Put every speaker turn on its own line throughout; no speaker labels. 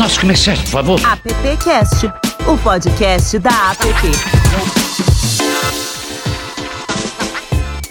nossos comerciais, por favor.
AppCast, o podcast da App.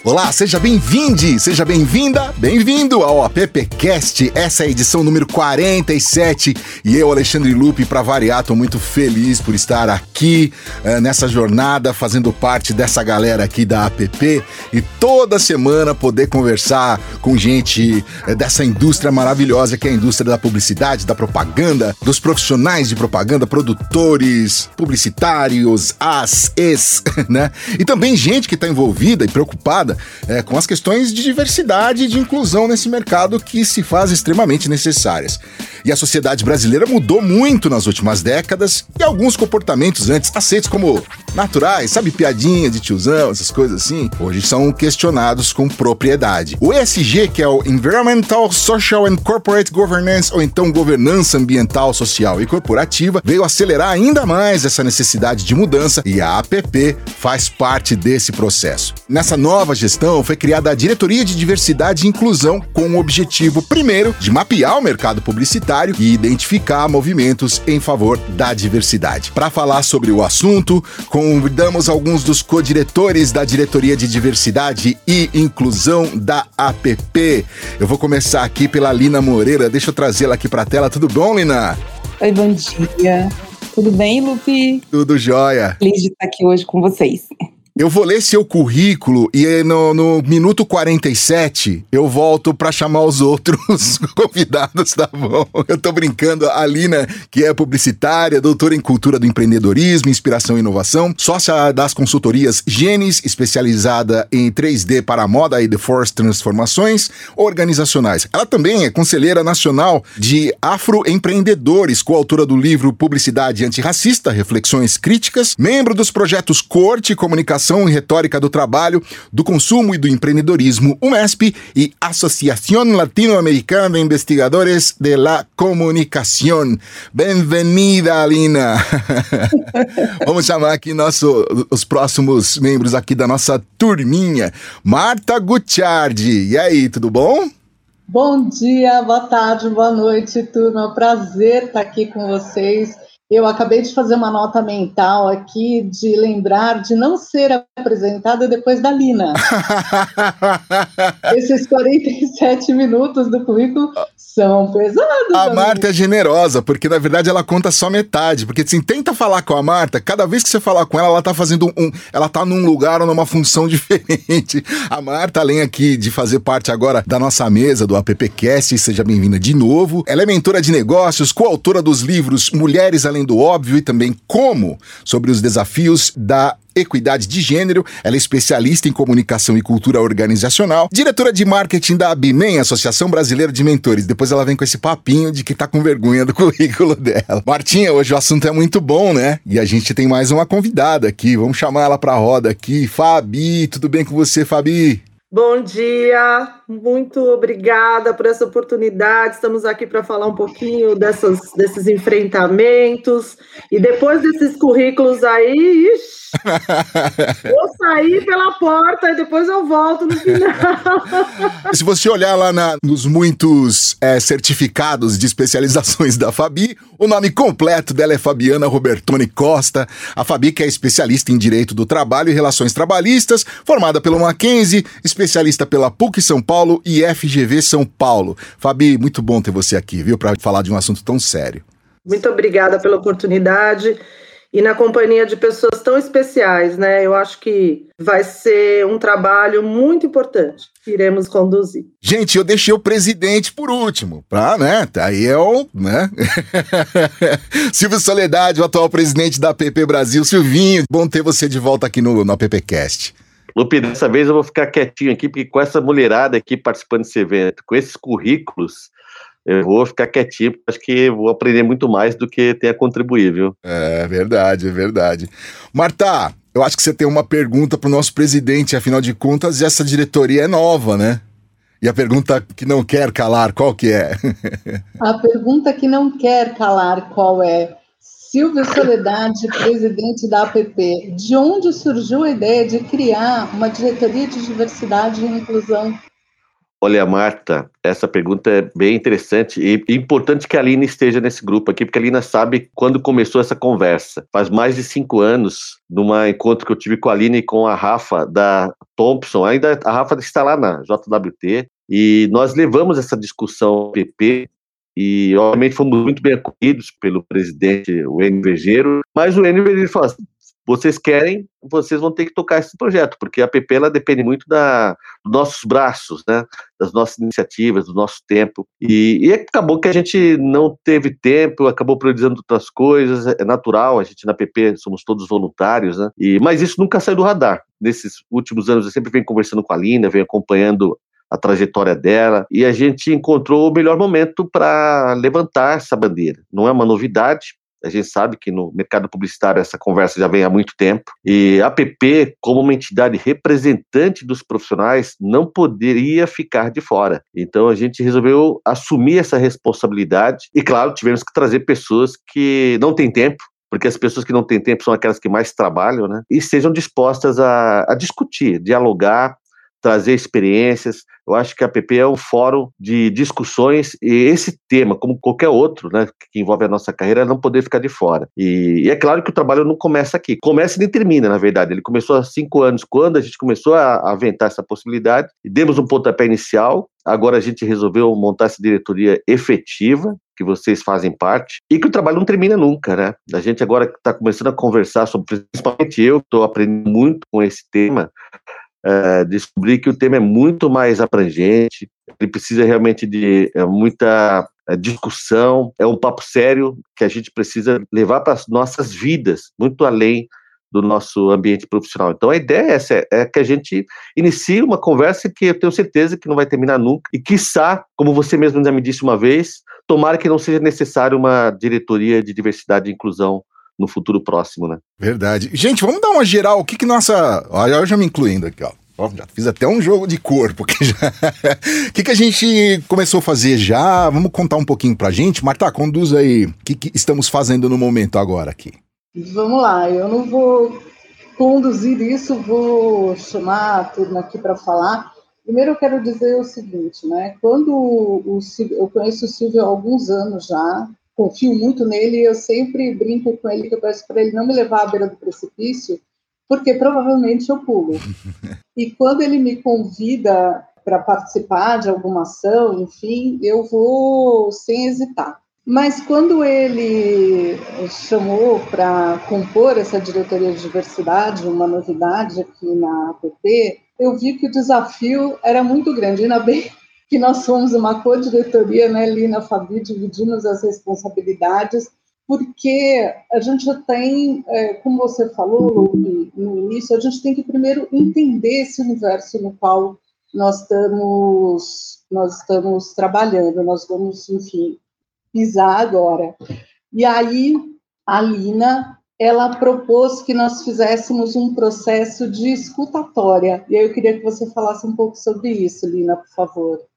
Olá, seja bem-vindo, seja bem-vinda, bem-vindo ao AppCast. Essa é a edição número 47 e eu, Alexandre Lupe, para variar, tô muito feliz por estar aqui uh, nessa jornada, fazendo parte dessa galera aqui da App e toda semana poder conversar com gente uh, dessa indústria maravilhosa que é a indústria da publicidade, da propaganda, dos profissionais de propaganda, produtores, publicitários, as, es, né? E também gente que está envolvida e preocupada é, com as questões de diversidade e de inclusão nesse mercado que se faz extremamente necessárias. E a sociedade brasileira mudou muito nas últimas décadas e alguns comportamentos antes aceitos como naturais, sabe, piadinha de tiozão, essas coisas assim, hoje são questionados com propriedade. O ESG, que é o Environmental, Social and Corporate Governance, ou então governança ambiental, social e corporativa, veio acelerar ainda mais essa necessidade de mudança e a APP faz parte desse processo. Nessa nova gestão foi criada a Diretoria de Diversidade e Inclusão com o objetivo, primeiro, de mapear o mercado publicitário e identificar movimentos em favor da diversidade. Para falar sobre o assunto, convidamos alguns dos co-diretores da Diretoria de Diversidade e Inclusão da APP. Eu vou começar aqui pela Lina Moreira. Deixa eu trazê-la aqui para a tela. Tudo bom, Lina?
Oi, bom dia. Tudo bem, Lupe?
Tudo jóia.
Feliz de estar aqui hoje com vocês.
Eu vou ler seu currículo e no, no minuto 47 eu volto para chamar os outros convidados, tá bom? Eu tô brincando. A Alina, que é publicitária, doutora em cultura do empreendedorismo, inspiração e inovação, sócia das consultorias Genes, especializada em 3D para a moda e The Force Transformações Organizacionais. Ela também é conselheira nacional de afroempreendedores, coautora do livro Publicidade Antirracista, Reflexões Críticas, membro dos projetos Corte e Comunicação Educação e Retórica do Trabalho, do Consumo e do Empreendedorismo, UNESP, e Associação Latino-Americana de Investigadores de la Comunicação. Bem-vinda, Alina! Vamos chamar aqui nosso, os próximos membros aqui da nossa turminha. Marta Gutiardi. E aí, tudo bom?
Bom dia, boa tarde, boa noite, turma. Prazer estar aqui com vocês. Eu acabei de fazer uma nota mental aqui de lembrar de não ser apresentada depois da Lina. Esses 47 minutos do currículo são pesados.
A Marta é generosa, porque na verdade ela conta só metade. Porque assim, tenta falar com a Marta, cada vez que você falar com ela, ela tá fazendo um. Ela tá num lugar ou numa função diferente. A Marta, além aqui de fazer parte agora da nossa mesa do AppCast, seja bem-vinda de novo. Ela é mentora de negócios, coautora dos livros Mulheres Além além do óbvio e também como sobre os desafios da equidade de gênero. Ela é especialista em comunicação e cultura organizacional, diretora de marketing da ABMEN, Associação Brasileira de Mentores. Depois ela vem com esse papinho de que tá com vergonha do currículo dela. Martinha, hoje o assunto é muito bom, né? E a gente tem mais uma convidada aqui. Vamos chamar ela pra roda aqui. Fabi, tudo bem com você, Fabi?
Bom dia, muito obrigada por essa oportunidade. Estamos aqui para falar um pouquinho dessas, desses enfrentamentos. E depois desses currículos aí, ixi, Vou sair pela porta e depois eu volto no final.
Se você olhar lá na, nos muitos é, certificados de especializações da Fabi, o nome completo dela é Fabiana Robertoni Costa. A Fabi que é especialista em Direito do Trabalho e Relações Trabalhistas, formada pelo Mackenzie, especialista pela PUC São Paulo e FGV São Paulo. Fabi, muito bom ter você aqui, viu, para falar de um assunto tão sério.
Muito obrigada pela oportunidade e na companhia de pessoas tão especiais, né? Eu acho que vai ser um trabalho muito importante que iremos conduzir.
Gente, eu deixei o presidente por último, pra, né? Tá aí é o, né? Silvio Soledade, o atual presidente da PP Brasil. Silvinho, bom ter você de volta aqui no, no AppCast.
Lupe, dessa vez eu vou ficar quietinho aqui, porque com essa mulherada aqui participando desse evento, com esses currículos, eu vou ficar quietinho, porque acho que vou aprender muito mais do que tem a contribuir, viu?
É verdade, é verdade. Marta, eu acho que você tem uma pergunta para o nosso presidente, afinal de contas, essa diretoria é nova, né? E a pergunta que não quer calar, qual que é?
a pergunta que não quer calar, qual é? Silvio Soledade, presidente da APP, de onde surgiu a ideia de criar uma diretoria de diversidade e inclusão
Olha, Marta, essa pergunta é bem interessante e importante que a Alina esteja nesse grupo aqui, porque a Alina sabe quando começou essa conversa. Faz mais de cinco anos, numa encontro que eu tive com a Alina e com a Rafa da Thompson, ainda a Rafa está lá na JWT, e nós levamos essa discussão PP e obviamente fomos muito bem acolhidos pelo presidente, o Enio mas o Enio falou assim, vocês querem, vocês vão ter que tocar esse projeto, porque a PP ela depende muito da, dos nossos braços, né, das nossas iniciativas, do nosso tempo. E, e, acabou que a gente não teve tempo, acabou priorizando outras coisas, é natural, a gente na PP somos todos voluntários, né, e, mas isso nunca saiu do radar. Nesses últimos anos eu sempre venho conversando com a Lina, venho acompanhando a trajetória dela, e a gente encontrou o melhor momento para levantar essa bandeira. Não é uma novidade, a gente sabe que no mercado publicitário essa conversa já vem há muito tempo. E a APP, como uma entidade representante dos profissionais, não poderia ficar de fora. Então a gente resolveu assumir essa responsabilidade. E claro, tivemos que trazer pessoas que não têm tempo, porque as pessoas que não têm tempo são aquelas que mais trabalham, né? E sejam dispostas a, a discutir, dialogar trazer experiências. Eu acho que a PP é um fórum de discussões e esse tema, como qualquer outro, né, que envolve a nossa carreira, não poder ficar de fora. E, e, é claro que o trabalho não começa aqui. Começa e nem termina, na verdade. Ele começou há cinco anos, quando a gente começou a aventar essa possibilidade. E demos um pontapé inicial. Agora a gente resolveu montar essa diretoria efetiva, que vocês fazem parte, e que o trabalho não termina nunca, né? A gente agora está começando a conversar sobre, principalmente eu, estou aprendendo muito com esse tema, é, que o tema é muito mais abrangente, ele precisa realmente de é, muita é, discussão, é um papo sério que a gente precisa levar para as nossas vidas, muito além do nosso ambiente profissional. Então a ideia é essa, é que a gente inicie uma conversa que eu tenho certeza que não vai terminar nunca, e quiçá, como você mesmo já me disse uma vez, tomara que não seja necessário uma diretoria de diversidade e inclusão no futuro próximo, né?
Verdade. Gente, vamos dar uma geral. O que que nossa. Olha, eu já me incluindo aqui, ó. já fiz até um jogo de corpo. O já... que, que a gente começou a fazer já? Vamos contar um pouquinho pra gente. Marta, conduz aí. O que, que estamos fazendo no momento agora aqui?
Vamos lá, eu não vou conduzir isso, vou chamar a turma aqui para falar. Primeiro eu quero dizer o seguinte, né? Quando o, eu conheço o Silvio há alguns anos já, confio muito nele e eu sempre brinco com ele que eu peço para ele não me levar à beira do precipício, porque provavelmente eu pulo. E quando ele me convida para participar de alguma ação, enfim, eu vou sem hesitar. Mas quando ele chamou para compor essa diretoria de diversidade, uma novidade aqui na APP, eu vi que o desafio era muito grande. Ainda bem que nós somos uma co-diretoria, né, Lina, Fabi, dividimos as responsabilidades, porque a gente já tem, é, como você falou no início, a gente tem que primeiro entender esse universo no qual nós estamos, nós estamos trabalhando, nós vamos, enfim, pisar agora. E aí, a Lina, ela propôs que nós fizéssemos um processo de escutatória. E aí eu queria que você falasse um pouco sobre isso, Lina, por favor.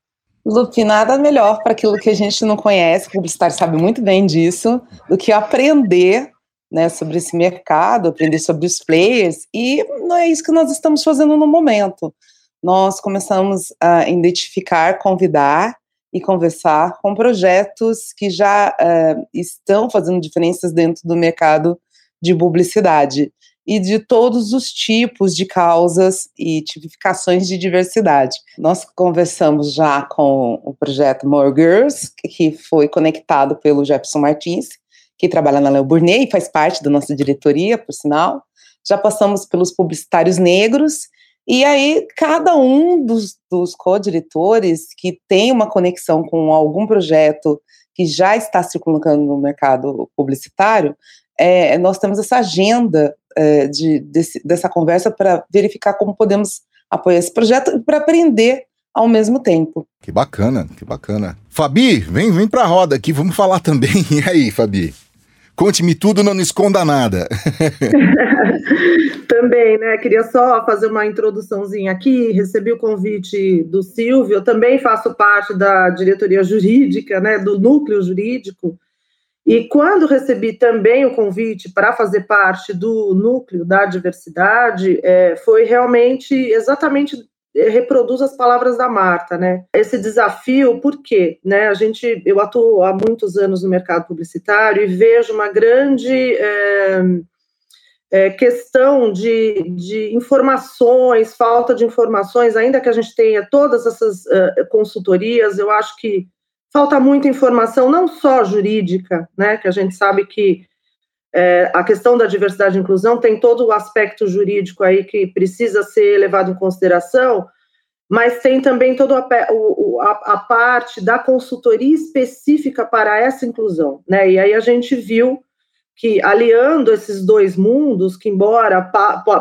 Lupe, nada melhor para aquilo que a gente não conhece, o publicitário sabe muito bem disso, do que aprender né, sobre esse mercado, aprender sobre os players, e não é isso que nós estamos fazendo no momento. Nós começamos a identificar, convidar e conversar com projetos que já uh, estão fazendo diferenças dentro do mercado de publicidade e de todos os tipos de causas e tipificações de diversidade. Nós conversamos já com o projeto More Girls, que foi conectado pelo Jefferson Martins, que trabalha na Léo Burnet e faz parte da nossa diretoria, por sinal. Já passamos pelos publicitários negros, e aí cada um dos, dos co-diretores que tem uma conexão com algum projeto que já está circulando no mercado publicitário, é, nós temos essa agenda é, de, desse, dessa conversa para verificar como podemos apoiar esse projeto e para aprender ao mesmo tempo.
Que bacana, que bacana. Fabi, vem, vem para a roda aqui, vamos falar também. E aí, Fabi? Conte-me tudo, não esconda nada.
também, né? Queria só fazer uma introduçãozinha aqui. Recebi o convite do Silvio. Eu também faço parte da diretoria jurídica, né? Do núcleo jurídico e quando recebi também o convite para fazer parte do núcleo da diversidade, é, foi realmente exatamente reproduz as palavras da Marta, né? Esse desafio, por quê? Né? A gente, eu atuo há muitos anos no mercado publicitário e vejo uma grande é, é, questão de, de informações, falta de informações, ainda que a gente tenha todas essas uh, consultorias, eu acho que falta muita informação, não só jurídica, né? Que a gente sabe que é, a questão da diversidade e inclusão tem todo o aspecto jurídico aí que precisa ser levado em consideração, mas tem também toda a, a, parte da consultoria específica para essa inclusão, né? E aí a gente viu que aliando esses dois mundos, que embora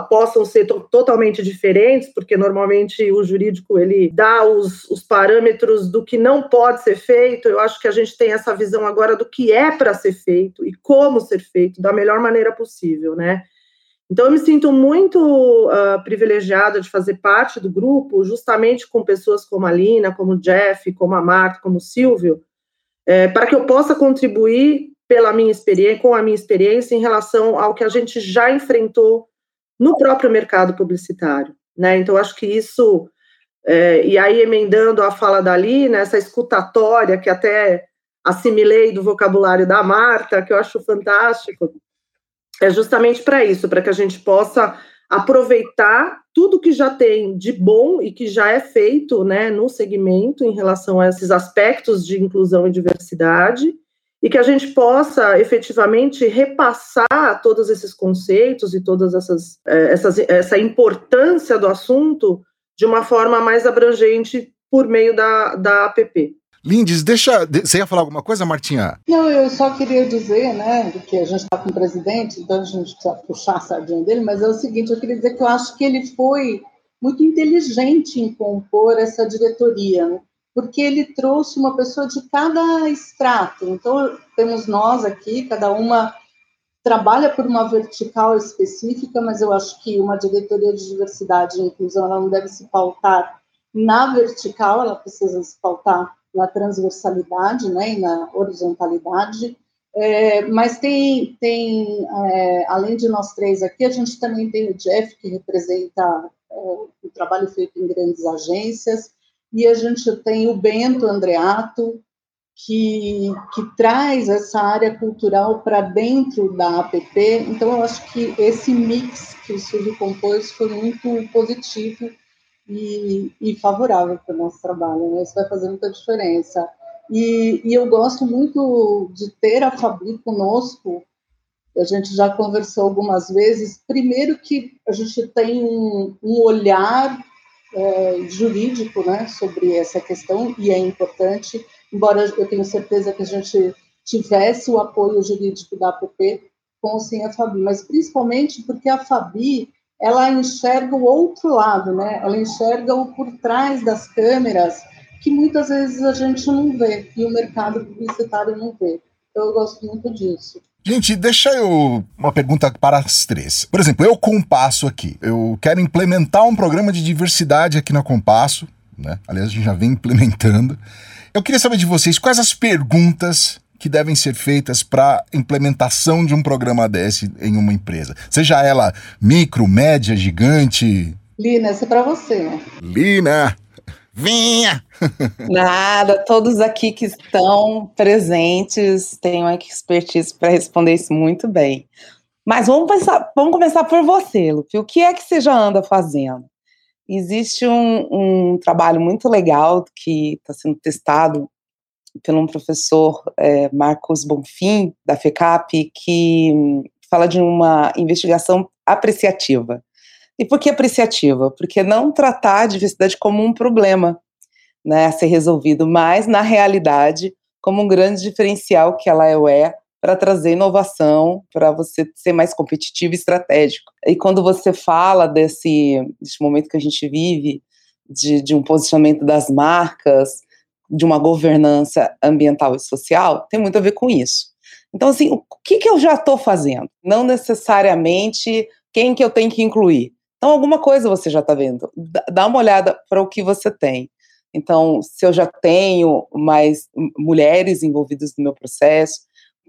possam ser to totalmente diferentes, porque normalmente o jurídico ele dá os, os, parâmetros do que não pode ser feito, eu acho que a gente tem essa visão agora do que é para ser feito e como ser feito da melhor maneira possível, né? Então eu me sinto muito uh, privilegiada de fazer parte do grupo, justamente com pessoas como a Lina, como o Jeff, como a Marta, como o Silvio, é, para que eu possa contribuir pela minha experiência, com a minha experiência em relação ao que a gente já enfrentou no próprio mercado publicitário, né? Então acho que isso é, e aí emendando a fala dali, né, essa escutatória que até assimilei do vocabulário da Marta, que eu acho fantástico, é justamente para isso, para que a gente possa aproveitar tudo que já tem de bom e que já é feito né, no segmento em relação a esses aspectos de inclusão e diversidade, e que a gente possa efetivamente repassar todos esses conceitos e todas essas, é, essas essa importância do assunto de uma forma mais abrangente por meio da, da APP.
Lindes, deixa. Você ia falar alguma coisa, Martinha?
Não, eu só queria dizer, né, que a gente está com o presidente, então a gente precisa puxar a sardinha dele, mas é o seguinte: eu queria dizer que eu acho que ele foi muito inteligente em compor essa diretoria. Né? Porque ele trouxe uma pessoa de cada extrato. Então, temos nós aqui, cada uma trabalha por uma vertical específica, mas eu acho que uma diretoria de diversidade e inclusão ela não deve se pautar na vertical, ela precisa se pautar na transversalidade né, e na horizontalidade. É, mas tem, tem é, além de nós três aqui, a gente também tem o Jeff, que representa é, o trabalho feito em grandes agências, e a gente tem o Bento Andreato, que, que traz essa área cultural para dentro da APP. Então, eu acho que esse mix que o Silvio compôs foi muito positivo e, e favorável para o nosso trabalho. Né? Isso vai fazer muita diferença. E, e, eu gosto muito de ter a Fabi conosco. A gente já conversou algumas vezes. Primeiro que a gente tem um, um olhar é, jurídico né, sobre essa questão, e é importante, embora eu tenha certeza que a gente tivesse o apoio jurídico da APP com sim a Fabi, mas principalmente porque a Fabi ela enxerga o outro lado, né? Ela enxerga o por trás das câmeras que muitas vezes a gente não vê e o mercado publicitário não vê. Então, eu gosto muito disso.
Gente, deixa eu uma pergunta para as três. Por exemplo, eu compasso aqui. Eu quero implementar um programa de diversidade aqui na Compasso, né? Aliás, a gente já vem implementando. Eu queria saber de vocês quais as perguntas que devem ser feitas para implementação de um programa desse em uma empresa. Seja ela micro, média, gigante.
Lina, essa é para você.
Lina, Vinha!
Nada, todos aqui que estão presentes têm uma expertise para responder isso muito bem. Mas vamos, pensar, vamos começar por você, Lupe. O que é que você já anda fazendo? Existe um, um trabalho muito legal que está sendo testado pelo um professor é, Marcos Bonfim, da FECAP, que fala de uma investigação apreciativa. E por que apreciativa? Porque não tratar a diversidade como um problema né, a ser resolvido, mas, na realidade, como um grande diferencial que ela é para trazer inovação, para você ser mais competitivo e estratégico. E quando você fala desse, desse momento que a gente vive, de, de um posicionamento das marcas, de uma governança ambiental e social, tem muito a ver com isso. Então, assim, o que, que eu já estou fazendo? Não necessariamente quem que eu tenho que incluir. Então, alguma coisa você já está vendo. Dá uma olhada para o que você tem. Então, se eu já tenho mais mulheres envolvidas no meu processo,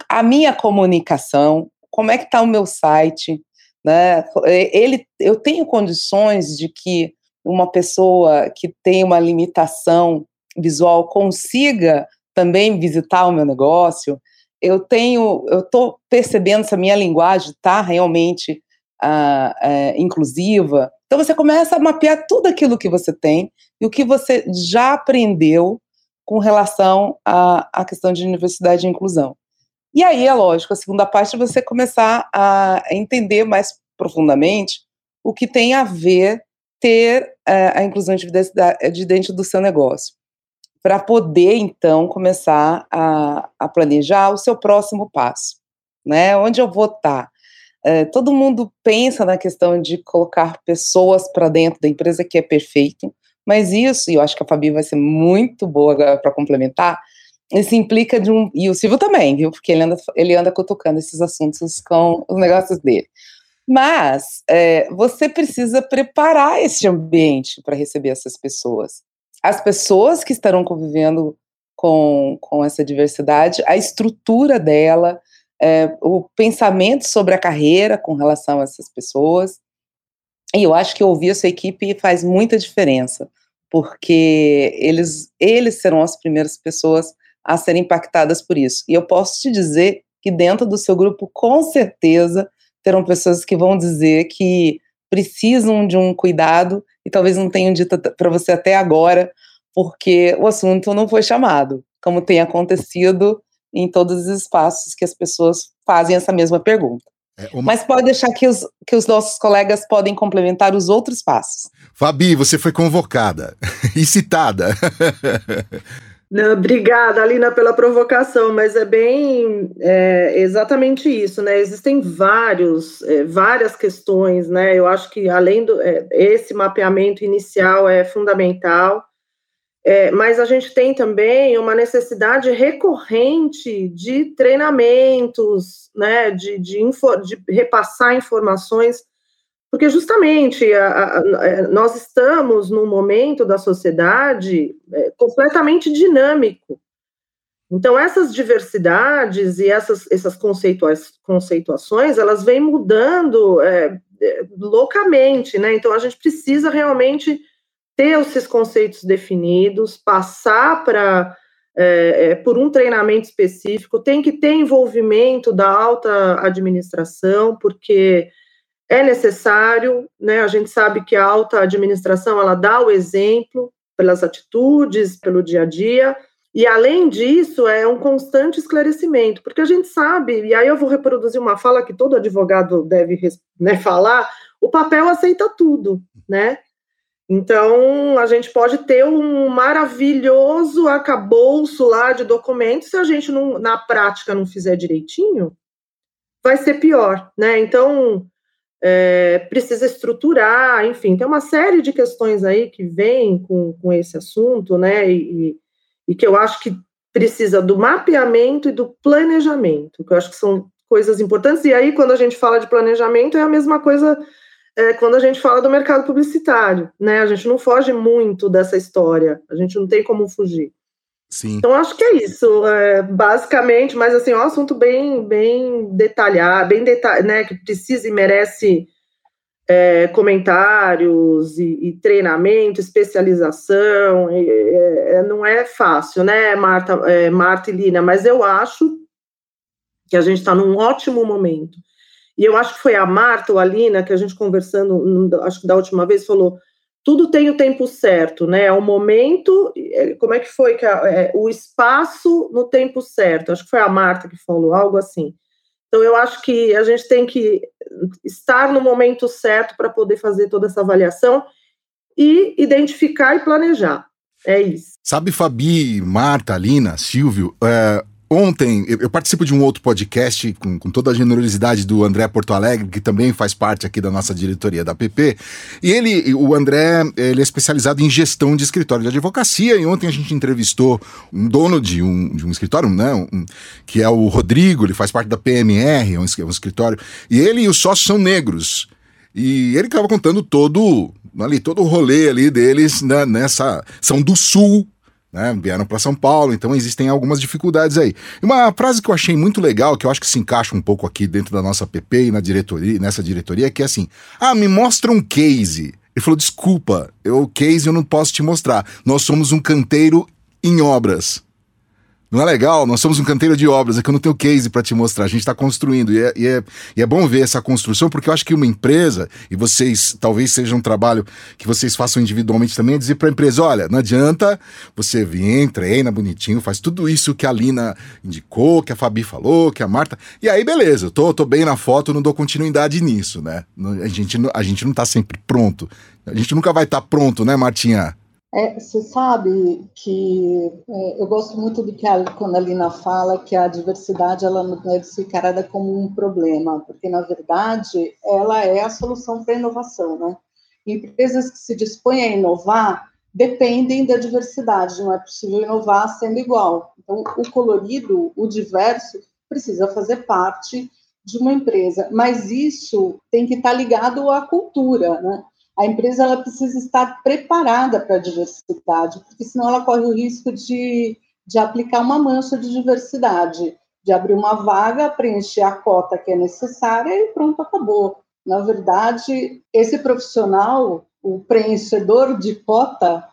a minha comunicação, como é que está o meu site, né? Ele, eu tenho condições de que uma pessoa que tem uma limitação visual consiga também visitar o meu negócio, eu tenho, eu estou percebendo se a minha linguagem está realmente uh, uh, inclusiva. Então você começa a mapear tudo aquilo que você tem e o que você já aprendeu com relação à questão de universidade e inclusão. E aí, é lógico, a segunda parte é você começar a entender mais profundamente o que tem a ver ter uh, a inclusão de, de dentro do seu negócio para poder, então, começar a, a, planejar o seu próximo passo, né? Onde eu vou estar? Tá? É, todo mundo pensa na questão de colocar pessoas para dentro da empresa, que é perfeito, mas isso, e eu acho que a Fabi vai ser muito boa para complementar, isso implica de um. E o Silvio também, viu? Porque ele anda, ele anda cutucando esses assuntos com os negócios dele. Mas é, você precisa preparar esse ambiente para receber essas pessoas as pessoas que estarão convivendo com, com essa diversidade, a estrutura dela, é, o pensamento sobre a carreira com relação a essas pessoas. E eu acho que ouvir a sua equipe faz muita diferença, porque eles, eles serão as primeiras pessoas a serem impactadas por isso. E eu posso te dizer que dentro do seu grupo, com certeza, terão pessoas que vão dizer que precisam de um cuidado e talvez não tenham dito para você até agora, porque o assunto não foi chamado, como tem acontecido em todos os espaços que as pessoas fazem essa mesma pergunta. É uma... Mas pode deixar que os, que os nossos colegas podem complementar os outros passos.
Fabi, você foi convocada e citada.
Não, obrigada, Alina, pela provocação, mas é bem é, exatamente isso, né? Existem vários, é, várias questões, né? Eu acho que além do é, esse mapeamento inicial é fundamental, é, mas a gente tem também uma necessidade recorrente de treinamentos, né? De, de, info, de repassar informações porque justamente a, a, é, nós estamos num momento da sociedade é, completamente dinâmico. Então, essas diversidades e essas, essas conceitua conceituações, elas vêm mudando é, é, loucamente, né? Então, a gente precisa realmente ter esses conceitos definidos, passar para é, é, por um treinamento específico, tem que ter envolvimento da alta administração, porque é necessário, né? A gente sabe que a alta administração ela dá o exemplo pelas atitudes, pelo dia a dia, e além disso é um constante esclarecimento, porque a gente sabe, e aí eu vou reproduzir uma fala que todo advogado deve né, falar, o papel aceita tudo, né? Então, a gente pode ter um maravilhoso arcabouço lá de documentos, se a gente não, na prática não fizer direitinho, vai ser pior, né? Então, é, precisa estruturar, enfim, tem uma série de questões aí que vêm com, com esse assunto, né, e, e que eu acho que precisa do mapeamento e do planejamento, que eu acho que são coisas importantes, e aí quando a gente fala de planejamento é a mesma coisa é, quando a gente fala do mercado publicitário, né, a gente não foge muito dessa história, a gente não tem como fugir. Sim. Então, acho que é isso, é, basicamente, mas assim, é um assunto bem, bem detalhado, bem detalhado, né, que precisa e merece é, comentários e, e, treinamento, especialização, e, é, não é fácil, né, Marta, é, Marta e Lina, mas eu acho que a gente está num ótimo momento. E eu acho que foi a Marta ou a Lina que a gente conversando, acho que da última vez, falou tudo tem o tempo certo, né? É o momento, é, como é que foi que a, é, o espaço no tempo certo? Acho que foi a Marta que falou algo assim. Então eu acho que a gente tem que estar no momento certo para poder fazer toda essa avaliação e identificar e planejar. É isso.
Sabe, Fabi, Marta, Alina, Silvio, é, Ontem, eu, participo de um outro podcast com, com, toda a generosidade do André Porto Alegre, que também faz parte aqui da nossa diretoria da PP. E ele, o André, ele é especializado em gestão de escritório de advocacia. E ontem a gente entrevistou um dono de um, de um escritório, né? Um, que é o Rodrigo, ele faz parte da PMR, é um, um escritório. E ele e os sócios são negros. E ele estava contando todo ali todo o rolê ali deles né, nessa são do sul né? Vieram para São Paulo, então existem algumas dificuldades aí. Uma frase que eu achei muito legal, que eu acho que se encaixa um pouco aqui dentro da nossa PP e na diretoria, nessa diretoria, que é assim: ah, me mostra um case. Ele falou: desculpa, eu, case eu não posso te mostrar. Nós somos um canteiro em obras. Não é legal? Nós somos um canteiro de obras, é que eu não tenho case para te mostrar. A gente está construindo e é, e, é, e é bom ver essa construção, porque eu acho que uma empresa, e vocês, talvez seja um trabalho que vocês façam individualmente também, é dizer para a empresa: olha, não adianta você vir, treina bonitinho, faz tudo isso que a Lina indicou, que a Fabi falou, que a Marta. E aí, beleza, eu tô, tô bem na foto, não dou continuidade nisso, né? A gente, a gente não está sempre pronto. A gente nunca vai estar tá pronto, né, Martinha?
É, você sabe que é, eu gosto muito do que a, quando a Lina fala que a diversidade ela não deve ser encarada como um problema, porque na verdade ela é a solução para a inovação, né? Empresas que se dispõem a inovar dependem da diversidade, não é possível inovar sendo igual. Então, o colorido, o diverso, precisa fazer parte de uma empresa, mas isso tem que estar ligado à cultura, né? A empresa ela precisa estar preparada para a diversidade, porque senão ela corre o risco de, de aplicar uma mancha de diversidade, de abrir uma vaga, preencher a cota que é necessária e pronto, acabou. Na verdade, esse profissional, o preenchedor de cota,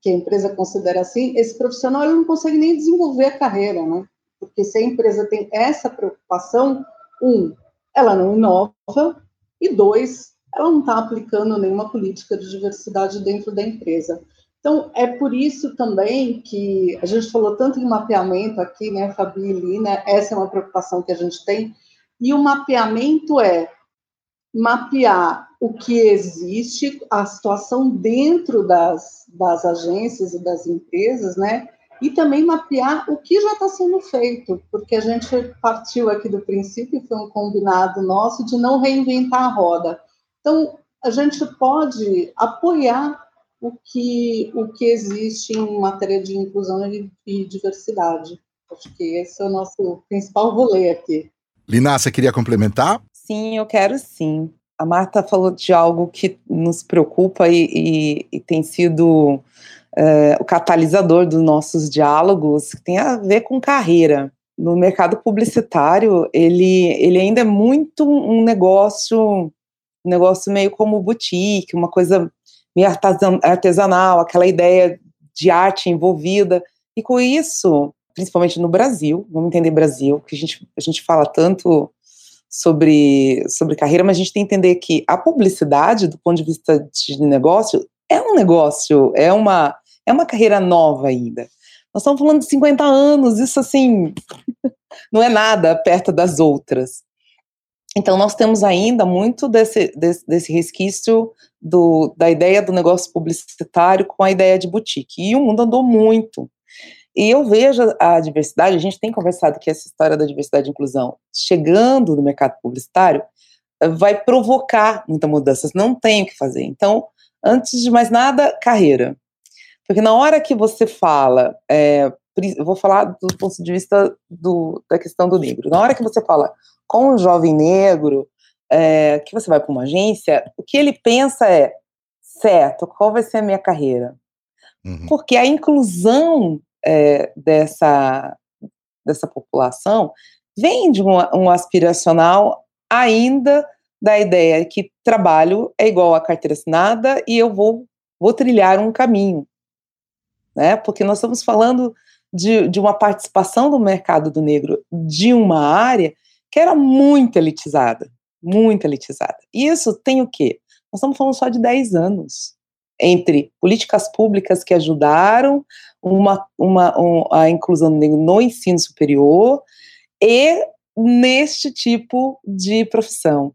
que a empresa considera assim, esse profissional ele não consegue nem desenvolver a carreira, né? Porque se a empresa tem essa preocupação, um, ela não inova, e dois, ela não está aplicando nenhuma política de diversidade dentro da empresa. Então, é por isso também que a gente falou tanto em mapeamento aqui, né, Fabi e Lina, essa é uma preocupação que a gente tem, e o mapeamento é mapear o que existe, a situação dentro das, das agências e das empresas, né, e também mapear o que já está sendo feito, porque a gente partiu aqui do princípio, foi um combinado nosso, de não reinventar a roda, então, a gente pode apoiar o que, o que existe em matéria de inclusão e, e diversidade. Acho que esse é o nosso principal rolê aqui.
Lina, você queria complementar?
Sim, eu quero sim. A Marta falou de algo que nos preocupa e, e, e tem sido é, o catalisador dos nossos diálogos, que tem a ver com carreira. No mercado publicitário, ele, ele ainda é muito um negócio um negócio meio como boutique, uma coisa meio artesanal, aquela ideia de arte envolvida. E com isso, principalmente no Brasil, vamos entender Brasil, que a gente, a gente fala tanto sobre, sobre carreira, mas a gente tem que entender que a publicidade, do ponto de vista de negócio, é um negócio, é uma, é uma carreira nova ainda. Nós estamos falando de 50 anos, isso assim, não é nada perto das outras. Então, nós temos ainda muito desse, desse, desse resquício do, da ideia do negócio publicitário com a ideia de boutique. E o mundo andou muito. E eu vejo a diversidade, a gente tem conversado que essa história da diversidade e inclusão, chegando no mercado publicitário, vai provocar muita mudanças, não tem o que fazer. Então, antes de mais nada, carreira. Porque na hora que você fala, é, vou falar do ponto de vista do, da questão do negro, na hora que você fala com um jovem negro, é, que você vai para uma agência, o que ele pensa é, certo, qual vai ser a minha carreira? Uhum. Porque a inclusão é, dessa, dessa população vem de um, um aspiracional ainda da ideia que trabalho é igual a carteira assinada e eu vou, vou trilhar um caminho. Né? Porque nós estamos falando de, de uma participação do mercado do negro de uma área que era muito elitizada, muito elitizada. E isso tem o quê? Nós estamos falando só de 10 anos entre políticas públicas que ajudaram uma, uma, um, a inclusão no ensino superior e neste tipo de profissão.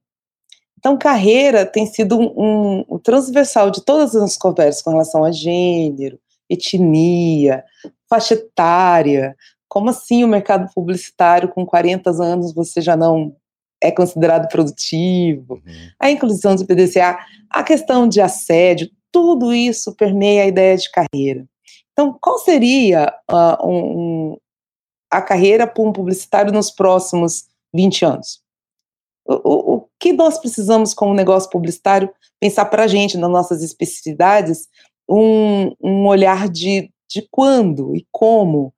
Então, carreira tem sido um, um transversal de todas as conversas com relação a gênero, etnia, faixa etária, como assim o mercado publicitário com 40 anos você já não é considerado produtivo? Uhum. A inclusão do PDCA, a questão de assédio, tudo isso permeia a ideia de carreira. Então, qual seria uh, um, a carreira para um publicitário nos próximos 20 anos? O, o, o que nós precisamos, como negócio publicitário, pensar para a gente, nas nossas especificidades, um, um olhar de, de quando e como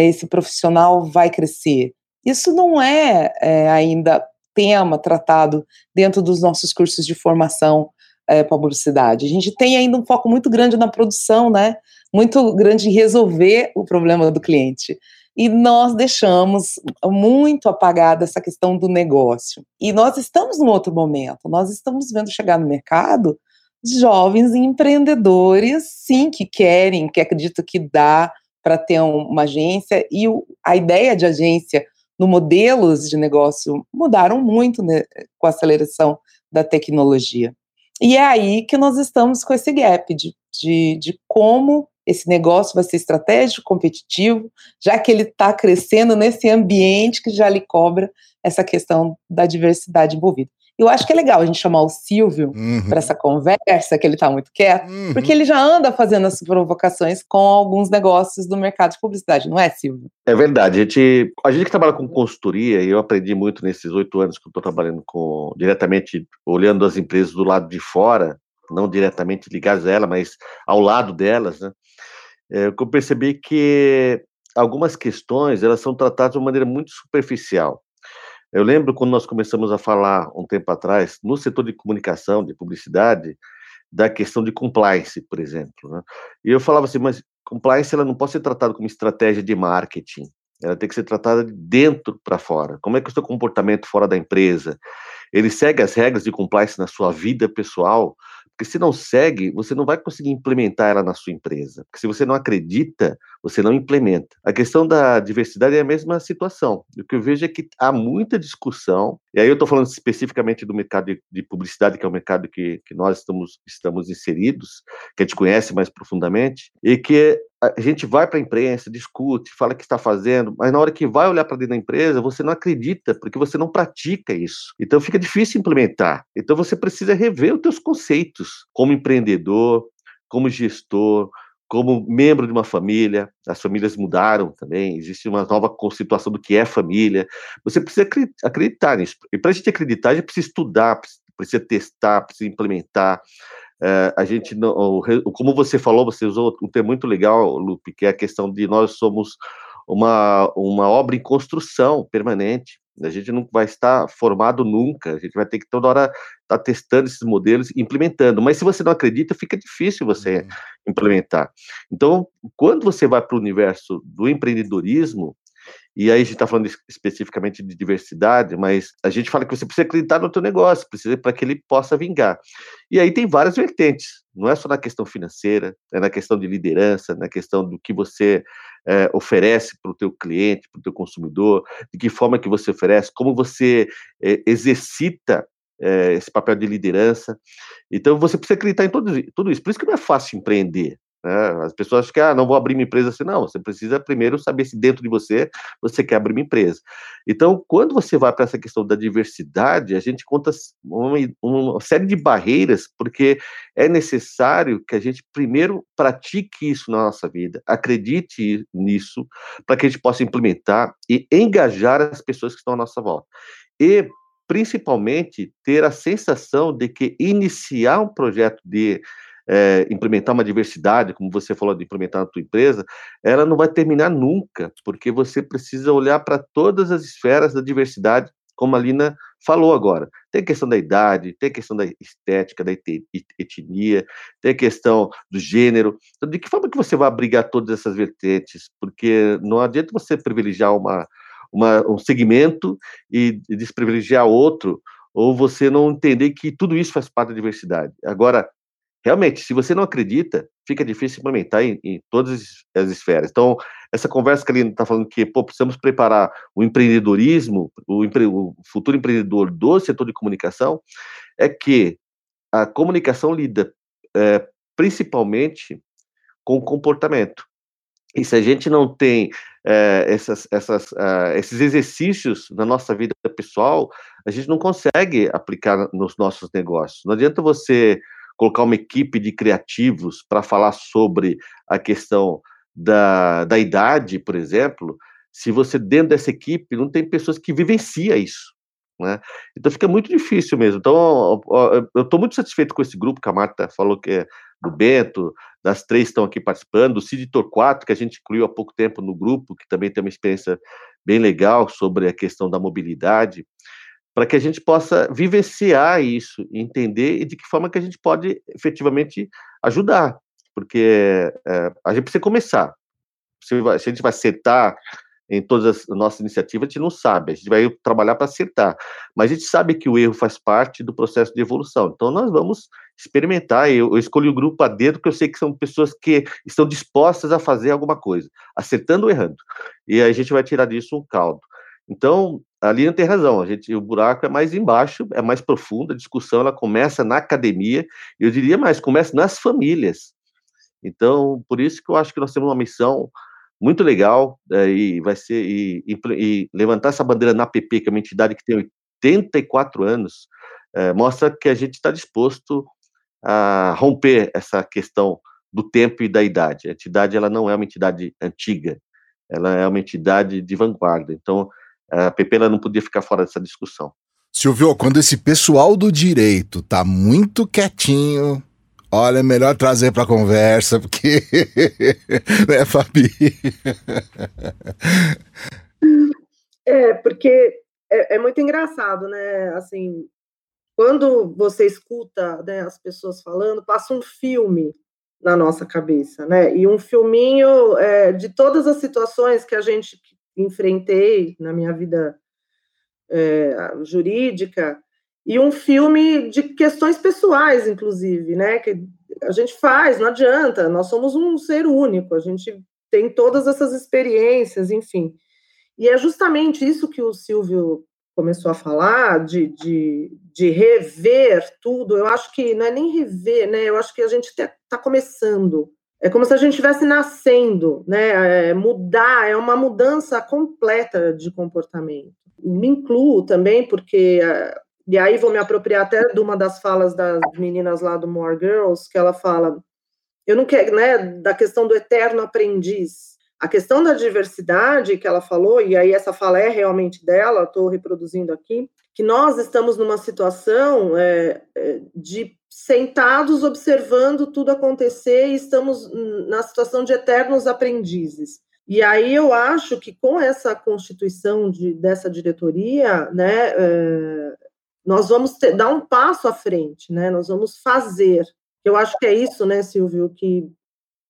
esse profissional vai crescer. Isso não é, é, ainda tema tratado dentro dos nossos cursos de formação é, publicidade. A gente tem ainda um foco muito grande na produção, né? Muito grande em resolver o problema do cliente. E nós deixamos muito apagada essa questão do negócio. E nós estamos num outro momento. Nós estamos vendo chegar no mercado jovens empreendedores, sim, que querem, que acreditam que dá para ter uma agência. E o, a ideia de agência no modelos de negócio mudaram muito né, com a aceleração da tecnologia. E é aí que nós estamos com esse gap de, de, de como esse negócio vai ser estratégico, competitivo, já que ele está crescendo nesse ambiente que já lhe cobra essa questão da diversidade envolvida. Eu acho que é legal a gente chamar o Silvio uhum. para essa conversa, que ele está muito quieto, uhum. porque ele já anda fazendo as provocações com alguns negócios do mercado de publicidade, não é, Silvio?
É verdade. A gente, a gente que trabalha com consultoria, e eu aprendi muito nesses oito anos que eu estou trabalhando com diretamente, olhando as empresas do lado de fora, não diretamente ligadas a ela, mas ao lado delas, né? É, eu percebi que algumas questões elas são tratadas de uma maneira muito superficial. Eu lembro quando nós começamos a falar um tempo atrás, no setor de comunicação, de publicidade, da questão de compliance, por exemplo. Né? E eu falava assim, mas compliance ela não pode ser tratada como estratégia de marketing, ela tem que ser tratada de dentro para fora. Como é que o seu comportamento fora da empresa? Ele segue as regras de compliance na sua vida pessoal? Porque se não segue, você não vai conseguir implementar ela na sua empresa. Porque se você não acredita, você não implementa. A questão da diversidade é a mesma situação. O que eu vejo é que há muita discussão, e aí eu estou falando especificamente do mercado de, de, publicidade, que é o mercado que, que nós estamos, estamos inseridos, que a gente conhece mais profundamente, e que a gente vai para a imprensa, discute, fala que está fazendo, mas na hora que vai olhar para dentro da empresa, você não acredita, porque você não pratica isso. Então fica difícil implementar. Então você precisa rever os teus conceitos como empreendedor, como gestor, como membro de uma família. As famílias mudaram também, existe uma nova constituição do que é família. Você precisa acreditar nisso. E para a gente acreditar, a gente precisa estudar, precisa testar, precisa implementar. É, a gente não, como você falou, você usou um termo muito legal, Lupe, que é a questão de nós somos uma, uma obra em construção permanente. A gente não vai estar formado nunca, a gente vai ter que toda hora estar tá testando esses modelos implementando. Mas se você não acredita, fica difícil você uhum. implementar. Então, quando você vai para o universo do empreendedorismo, e aí a gente está falando especificamente de diversidade, mas a gente fala que você precisa acreditar no teu negócio, precisa para que ele possa vingar. E aí tem várias vertentes, não é só na questão financeira, é na questão de liderança, na questão do que você é, oferece para o teu cliente, para o teu consumidor, de que forma que você oferece, como você é, exercita é, esse papel de liderança. Então você precisa acreditar em tudo, tudo isso. Por isso que não é fácil empreender. Né? As pessoas que ah, não vou abrir minha empresa assim, não. Você precisa primeiro saber se dentro de você você quer abrir uma empresa. Então, quando você vai para essa questão da diversidade, a gente conta uma, uma, série de barreiras, porque é necessário que a gente primeiro pratique isso na nossa vida, acredite nisso, para que a gente possa implementar e engajar as pessoas que estão à nossa volta. E principalmente ter a sensação de que iniciar um projeto de é, implementar uma diversidade, como você falou de implementar na tua empresa, ela não vai terminar nunca, porque você precisa olhar para todas as esferas da diversidade, como a Lina falou agora. Tem questão da idade, tem questão da estética, da etnia, tem questão do gênero. Então, de que forma que você vai abrigar todas essas vertentes? Porque não adianta você privilegiar uma, uma, um segmento e desprivilegiar outro, ou você não entender que tudo isso faz parte da diversidade. Agora, realmente, se você não acredita, fica difícil implementar em, em todas as esferas. Então, essa conversa que ele está falando que, pô, precisamos preparar o empreendedorismo, o, empre, o futuro empreendedor do setor de comunicação, é que a comunicação lida é, principalmente com o comportamento. E se a gente não tem é, essas, essas, uh, esses exercícios na nossa vida pessoal, a gente não consegue aplicar nos nossos negócios. Não adianta você colocar uma equipe de criativos para falar sobre a questão da, da idade, por exemplo, se você dentro dessa equipe não tem pessoas que vivenciam isso. Né? Então fica muito difícil mesmo. Então eu estou muito satisfeito com esse grupo que a Marta falou que é do Bento, das três estão aqui participando, do Cid Torquato, que a gente incluiu há pouco tempo no grupo, que também tem uma experiência bem legal sobre a questão da mobilidade. Para que a gente possa vivenciar isso, entender e de que forma que a gente pode efetivamente ajudar, porque é, a gente precisa começar. Se, a gente vai acertar em todas as nossas iniciativas, a gente não sabe, a gente vai trabalhar para acertar, mas a gente sabe que o erro faz parte do processo de evolução, então nós vamos experimentar, eu, eu escolhi o grupo a dedo, porque eu sei que são pessoas que estão dispostas a fazer alguma coisa, acertando ou errando, e a gente vai tirar disso um caldo. Então, a Lilian tem razão, a gente, o buraco é mais embaixo, é mais profundo, a discussão ela começa na academia, eu diria mais, começa nas famílias. Então, por isso que eu acho que nós temos uma missão muito legal é, e vai ser e, e, e, levantar essa bandeira na APP, que é uma entidade que tem 84 anos, é, mostra que a gente está disposto a romper essa questão do tempo e da idade. A entidade ela não é uma entidade antiga, ela é uma entidade de vanguarda. Então, a PP ela não podia ficar fora dessa discussão.
Silvio, quando esse pessoal do direito tá muito quietinho, olha, é melhor trazer para conversa, porque. né, Fabi?
É, porque é, é, muito engraçado, né? Assim, quando você escuta né, as pessoas falando, passa um filme na nossa cabeça, né? E um filminho é, de todas as situações que a gente enfrentei na minha vida é, jurídica e um filme de questões pessoais, inclusive, né? Que a gente faz, não adianta, nós somos um ser único, a gente tem todas essas experiências, enfim. E é justamente isso que o Silvio começou a falar, de, de, de rever tudo. Eu acho que não é nem rever, né? Eu acho que a gente está começando é como se a gente estivesse nascendo, né? É mudar, é uma mudança completa de comportamento. Me incluo também, porque. E aí vou me apropriar até de uma das falas das meninas lá do More Girls, que ela fala. Eu não quero, né? Da questão do eterno aprendiz. A questão da diversidade que ela falou, e aí essa fala é realmente dela, estou reproduzindo aqui, que nós estamos numa situação é, é de sentados observando tudo acontecer e estamos na situação de eternos aprendizes. E aí eu acho que com essa constituição de, dessa diretoria, né, é, nós vamos ter, dar um passo à frente, né, nós vamos fazer. Eu acho que é isso, né, Silvio, que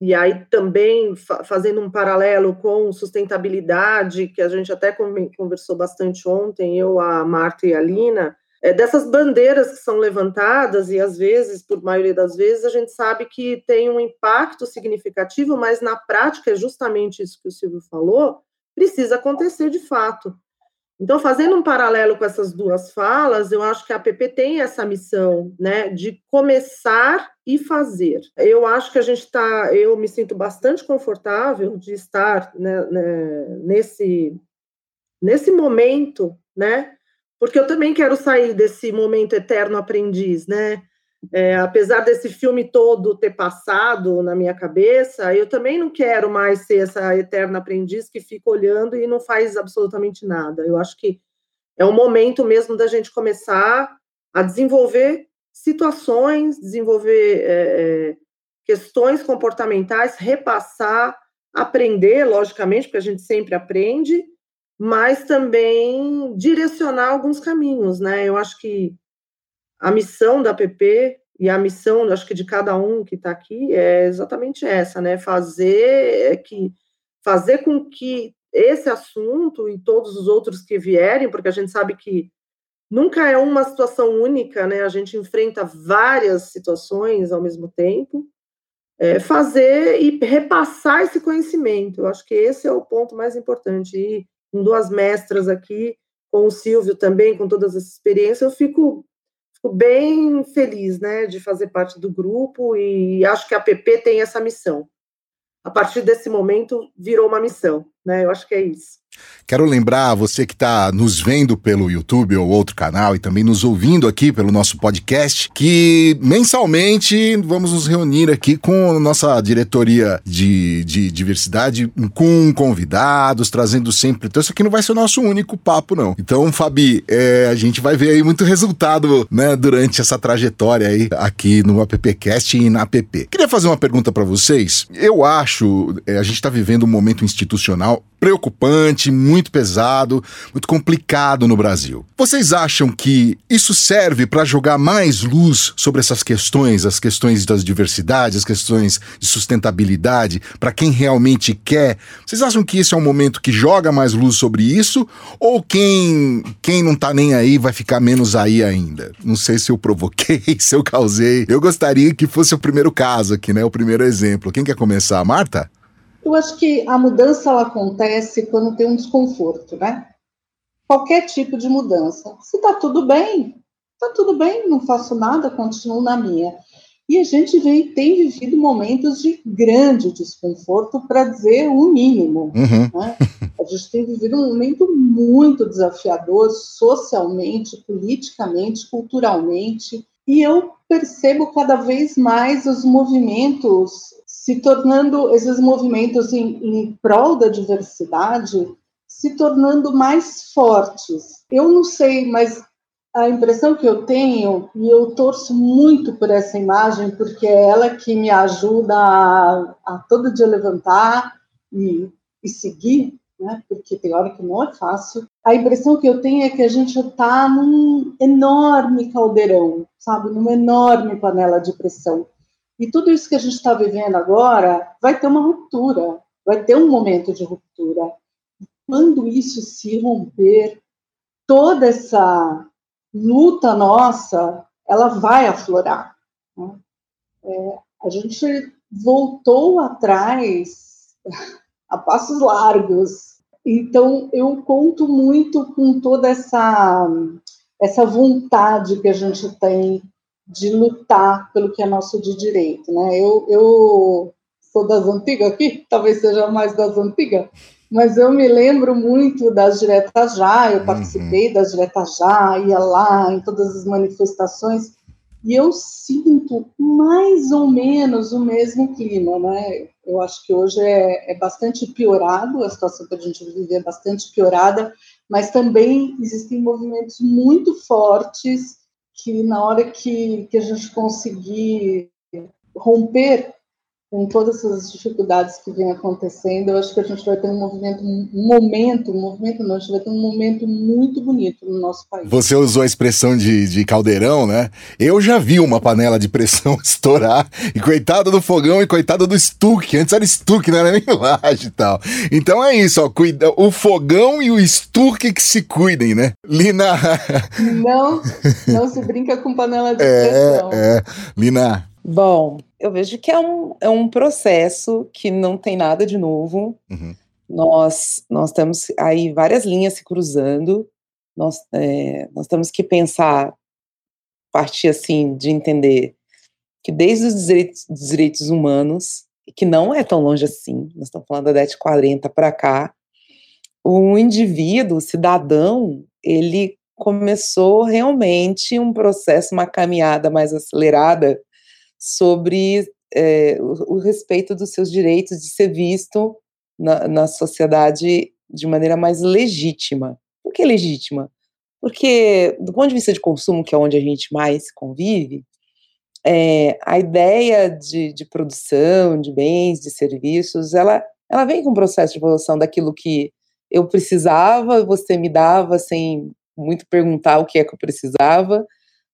e aí também fa fazendo um paralelo com sustentabilidade, que a gente até conversou bastante ontem, eu, a Marta e a Lina, é, dessas bandeiras que são levantadas, e às vezes, por maioria das vezes, a gente sabe que tem um impacto significativo, mas na prática é justamente isso que o Silvio falou, precisa acontecer de fato. Então, fazendo um paralelo com essas duas falas, eu acho que a APP tem essa missão, né, de começar e fazer. Eu acho que a gente está, eu me sinto bastante confortável de estar né, né, nesse nesse momento, né, porque eu também quero sair desse momento eterno aprendiz, né? É, apesar desse filme todo ter passado na minha cabeça, eu também não quero mais ser essa eterna aprendiz que fica olhando e não faz absolutamente nada. Eu acho que é o momento mesmo da gente começar a desenvolver situações, desenvolver é, é questões comportamentais, repassar, aprender, logicamente, porque a gente sempre aprende, mas também direcionar alguns caminhos, né? Eu acho que a missão da PP e a missão, acho que de cada um que está aqui é exatamente essa, né? Fazer que fazer com que esse assunto e todos os outros que vierem, porque a gente sabe que nunca é uma situação única, né? A gente enfrenta várias situações ao mesmo tempo. É, fazer e repassar esse conhecimento. Eu acho que esse é o ponto mais importante. E com duas mestras aqui, com o Silvio também, com todas as experiências, eu fico, fico bem feliz né, de fazer parte do grupo e acho que a PP tem essa missão. A partir desse momento, virou uma missão, né? Eu acho que é isso.
Quero lembrar você que está nos vendo pelo YouTube ou outro canal e também nos ouvindo aqui pelo nosso podcast que mensalmente vamos nos reunir aqui com nossa diretoria de, de diversidade, com convidados, trazendo sempre. Então, isso aqui não vai ser o nosso único papo, não. Então, Fabi, é, a gente vai ver aí muito resultado né, durante essa trajetória aí aqui no AppCast e na app. Queria fazer uma pergunta para vocês. Eu acho, é, a gente está vivendo um momento institucional preocupante ambiente muito pesado, muito complicado no Brasil. Vocês acham que isso serve para jogar mais luz sobre essas questões, as questões das diversidades, as questões de sustentabilidade, para quem realmente quer? Vocês acham que esse é um momento que joga mais luz sobre isso? Ou quem, quem não tá nem aí vai ficar menos aí ainda? Não sei se eu provoquei, se eu causei. Eu gostaria que fosse o primeiro caso aqui, né? O primeiro exemplo. Quem quer começar? Marta?
Eu acho que a mudança ela acontece quando tem um desconforto, né? Qualquer tipo de mudança. Se tá tudo bem, tá tudo bem, não faço nada, continuo na minha. E a gente vem, tem vivido momentos de grande desconforto, para dizer o mínimo. Uhum. Né? A gente tem vivido um momento muito desafiador, socialmente, politicamente, culturalmente. E eu percebo cada vez mais os movimentos se tornando, esses movimentos em, em prol da diversidade, se tornando mais fortes. Eu não sei, mas a impressão que eu tenho, e eu torço muito por essa imagem, porque é ela que me ajuda a, a todo dia levantar e, e seguir, né? porque tem hora que não é fácil. A impressão que eu tenho é que a gente está num enorme caldeirão, sabe? Numa enorme panela de pressão. E tudo isso que a gente está vivendo agora vai ter uma ruptura, vai ter um momento de ruptura. Quando isso se romper, toda essa luta nossa, ela vai aflorar. Né? É, a gente voltou atrás a passos largos. Então, eu conto muito com toda essa, essa vontade que a gente tem de lutar pelo que é nosso de direito, né? Eu, eu sou das antigas aqui, talvez seja mais das antigas, mas eu me lembro muito das diretas já, eu uhum. participei uhum. das diretas já, ia lá em todas as manifestações, e eu sinto mais ou menos o mesmo clima, né? Eu acho que hoje é, é bastante piorado, a situação que a gente vive é bastante piorada, mas também existem movimentos muito fortes que na hora que, que a gente conseguir romper com todas essas dificuldades que vêm acontecendo, eu acho que a gente vai ter um movimento, um momento, um movimento não, a gente vai ter um momento muito bonito no nosso país.
Você usou a expressão de, de caldeirão, né? Eu já vi uma panela de pressão estourar, e coitado do fogão e coitado do estuque, antes era estuque, não era nem laje e tal. Então é isso, ó, cuida, o fogão e o estuque que se cuidem, né? Lina...
Não, não se brinca com panela de é, pressão.
É, Lina...
Bom, eu vejo que é um, é um processo que não tem nada de novo. Uhum. Nós, nós temos aí várias linhas se cruzando. Nós, é, nós temos que pensar, partir assim, de entender que desde os direitos, dos direitos humanos, que não é tão longe assim, nós estamos falando da década de 40 para cá, o indivíduo, o cidadão, ele começou realmente um processo, uma caminhada mais acelerada sobre é, o, o, respeito dos seus direitos de ser visto na, na sociedade de maneira mais legítima. Por que legítima? Porque, do ponto de vista de consumo, que é onde a gente mais convive, é, a ideia de, de, produção de bens, de serviços, ela, ela vem com um processo de evolução daquilo que eu precisava, você me dava sem muito perguntar o que é que eu precisava,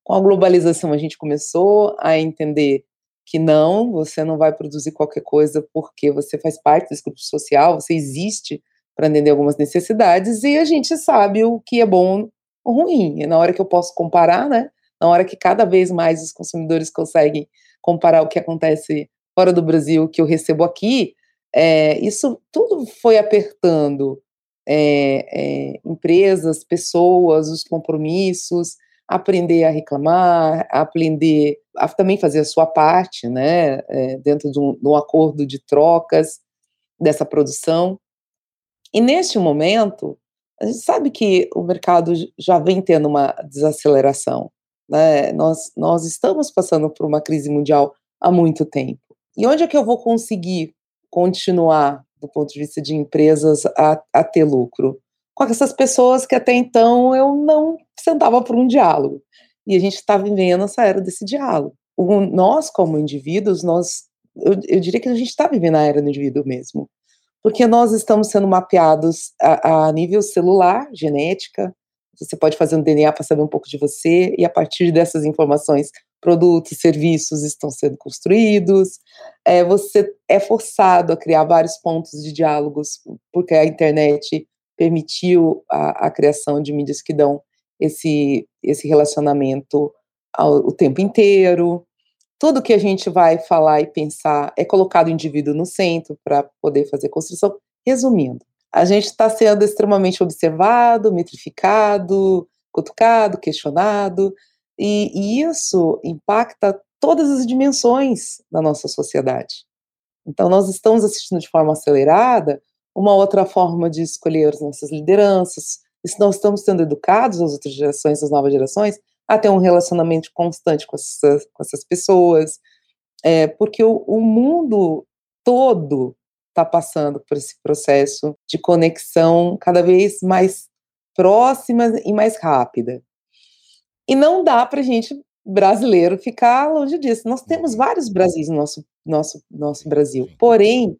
com a globalização, a gente começou a entender que não, você não vai produzir qualquer coisa porque você faz parte desse grupo social, você existe para atender algumas necessidades e a gente sabe o que é bom ou ruim. E na hora que eu posso comparar, né? Na hora que cada vez mais os consumidores conseguem comparar o que acontece fora do Brasil, o que eu recebo aqui, é, isso tudo foi apertando é, é, empresas, pessoas, os compromissos, aprender a reclamar, aprender a também fazer a sua parte, né, é, dentro de um, de um, acordo de trocas dessa produção. E neste momento, a gente sabe que o mercado já vem tendo uma desaceleração, né? Nós nós estamos passando por uma crise mundial há muito tempo. E onde é que eu vou conseguir continuar do ponto de vista de empresas a, a ter lucro? Com essas pessoas que até então eu não sentava por um diálogo. E a gente está vivendo essa era desse diálogo. O, nós, como indivíduos, nós, eu, eu diria que a gente está vivendo a era do indivíduo mesmo. porque nós estamos sendo mapeados a, a nível celular, genética. Você pode fazer um DNA para saber um pouco de você, e a partir dessas informações, produtos, serviços estão sendo construídos. É, você é forçado a criar vários pontos de diálogos, porque a internet permitiu a, a criação de mídias que dão esse, esse relacionamento ao, o tempo inteiro. Tudo que a gente vai falar e pensar é colocado o indivíduo no centro para poder fazer construção. Resumindo, a gente está sendo extremamente observado, metrificado, cutucado, questionado, e, e isso impacta todas as dimensões da nossa sociedade. Então, nós estamos assistindo de forma acelerada uma outra forma de escolher as nossas lideranças, e se nós estamos sendo educados, as outras gerações, as novas gerações, a ter um relacionamento constante com essas, com essas pessoas, é, porque o, o mundo todo está passando por esse processo de conexão cada vez mais próxima e mais rápida. E não dá para a gente, brasileiro, ficar longe disso. Nós temos vários Brasis no nosso, nosso, nosso Brasil. Porém,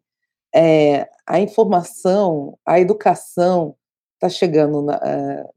é, a informação, a educação está chegando na, uh,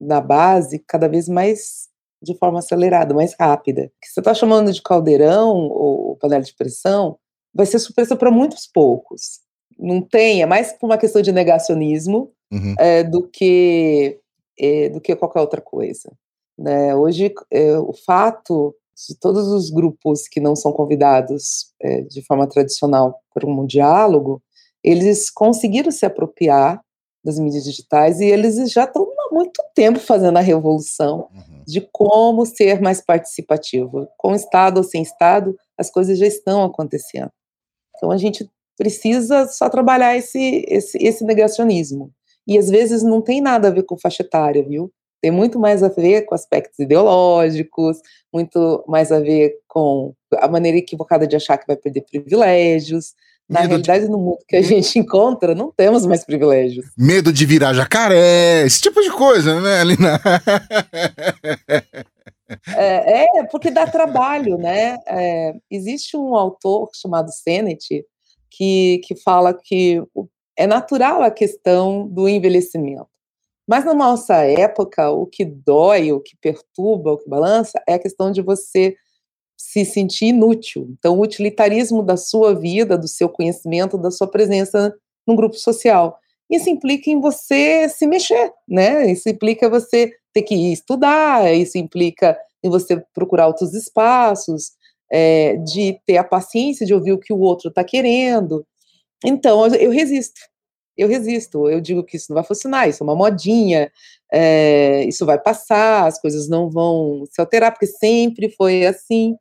na base cada vez mais de forma acelerada, mais rápida. O que você está chamando de caldeirão ou panela de pressão vai ser surpresa para muitos poucos. Não tem, é mais por uma questão de negacionismo uhum. é, do que é, do que qualquer outra coisa. Né? Hoje, é, o fato de todos os grupos que não são convidados é, de forma tradicional para um diálogo, eles conseguiram se apropriar das mídias digitais e eles já estão há muito tempo fazendo a revolução uhum. de como ser mais participativo. Com Estado ou sem Estado, as coisas já estão acontecendo. Então a gente precisa só trabalhar esse, esse, esse negacionismo. E às vezes não tem nada a ver com faixa etária, viu? Tem muito mais a ver com aspectos ideológicos, muito mais a ver com a maneira equivocada de achar que vai perder privilégios, na Medo realidade, de... no mundo que a gente encontra, não temos mais privilégios.
Medo de virar jacaré, esse tipo de coisa, né, Alina?
É, é porque dá trabalho, né? É, existe um autor chamado Sennett que, que fala que é natural a questão do envelhecimento. Mas na nossa época, o que dói, o que perturba, o que balança, é a questão de você se sentir inútil. Então, o utilitarismo da sua vida, do seu conhecimento, da sua presença no grupo social. Isso implica em você se mexer, né? Isso implica você ter que ir estudar, isso implica em você procurar outros espaços, é, de ter a paciência de ouvir o que o outro está querendo. Então, eu resisto. Eu resisto. Eu digo que isso não vai funcionar, isso é uma modinha, é, isso vai passar, as coisas não vão se alterar, porque sempre foi assim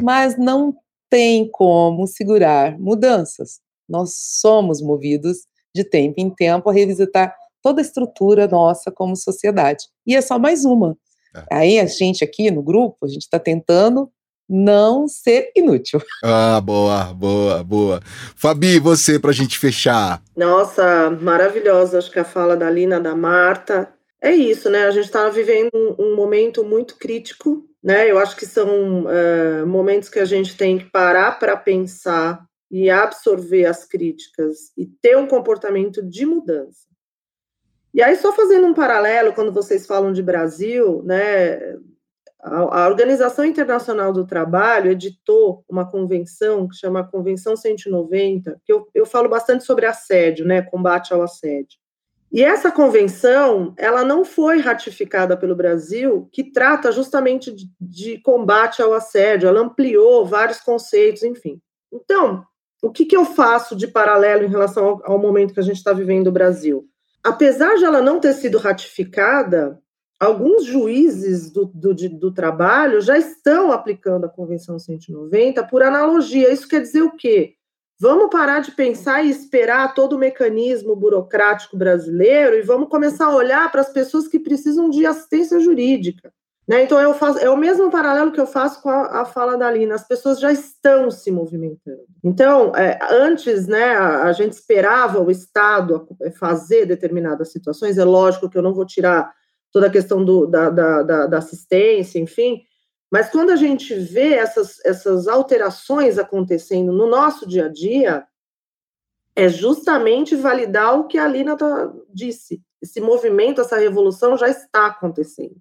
mas não tem como segurar mudanças. Nós somos movidos de tempo em tempo a revisitar toda a estrutura nossa como sociedade. E é só mais uma. É. Aí a gente aqui no grupo, a gente está tentando não ser inútil.
Ah, boa, boa, boa. Fabi, você para a gente fechar.
Nossa, maravilhosa. Acho que a fala da Lina, da Marta. É isso, né? A gente está vivendo um, um momento muito crítico né? Eu acho que são uh, momentos que a gente tem que parar para pensar e absorver as críticas e ter um comportamento de mudança. E aí, só fazendo um paralelo, quando vocês falam de Brasil, né, a, a Organização Internacional do Trabalho editou uma convenção que chama Convenção 190, que eu, eu falo bastante sobre assédio, né, combate ao assédio. E essa convenção, ela não foi ratificada pelo Brasil, que trata justamente de, de combate ao assédio, ela ampliou vários conceitos, enfim. Então, o que, que eu faço de paralelo em relação ao, ao momento que a gente está vivendo no Brasil? Apesar de ela não ter sido ratificada, alguns juízes do, do, do, trabalho já estão aplicando a Convenção 190 por analogia. Isso quer dizer o quê? Vamos parar de pensar e esperar todo o mecanismo burocrático brasileiro e vamos começar a olhar para as pessoas que precisam de assistência jurídica. Né? Então, eu faço, é o mesmo paralelo que eu faço com a, a fala da Lina. As pessoas já estão se movimentando. Então, é, antes, né, a, a, gente esperava o Estado fazer determinadas situações. É lógico que eu não vou tirar toda a questão do, da, da, da, da assistência, enfim, mas quando a gente vê essas, essas alterações acontecendo no nosso dia a dia, é justamente validar o que a Lina tá, disse. Esse movimento, essa revolução já está acontecendo.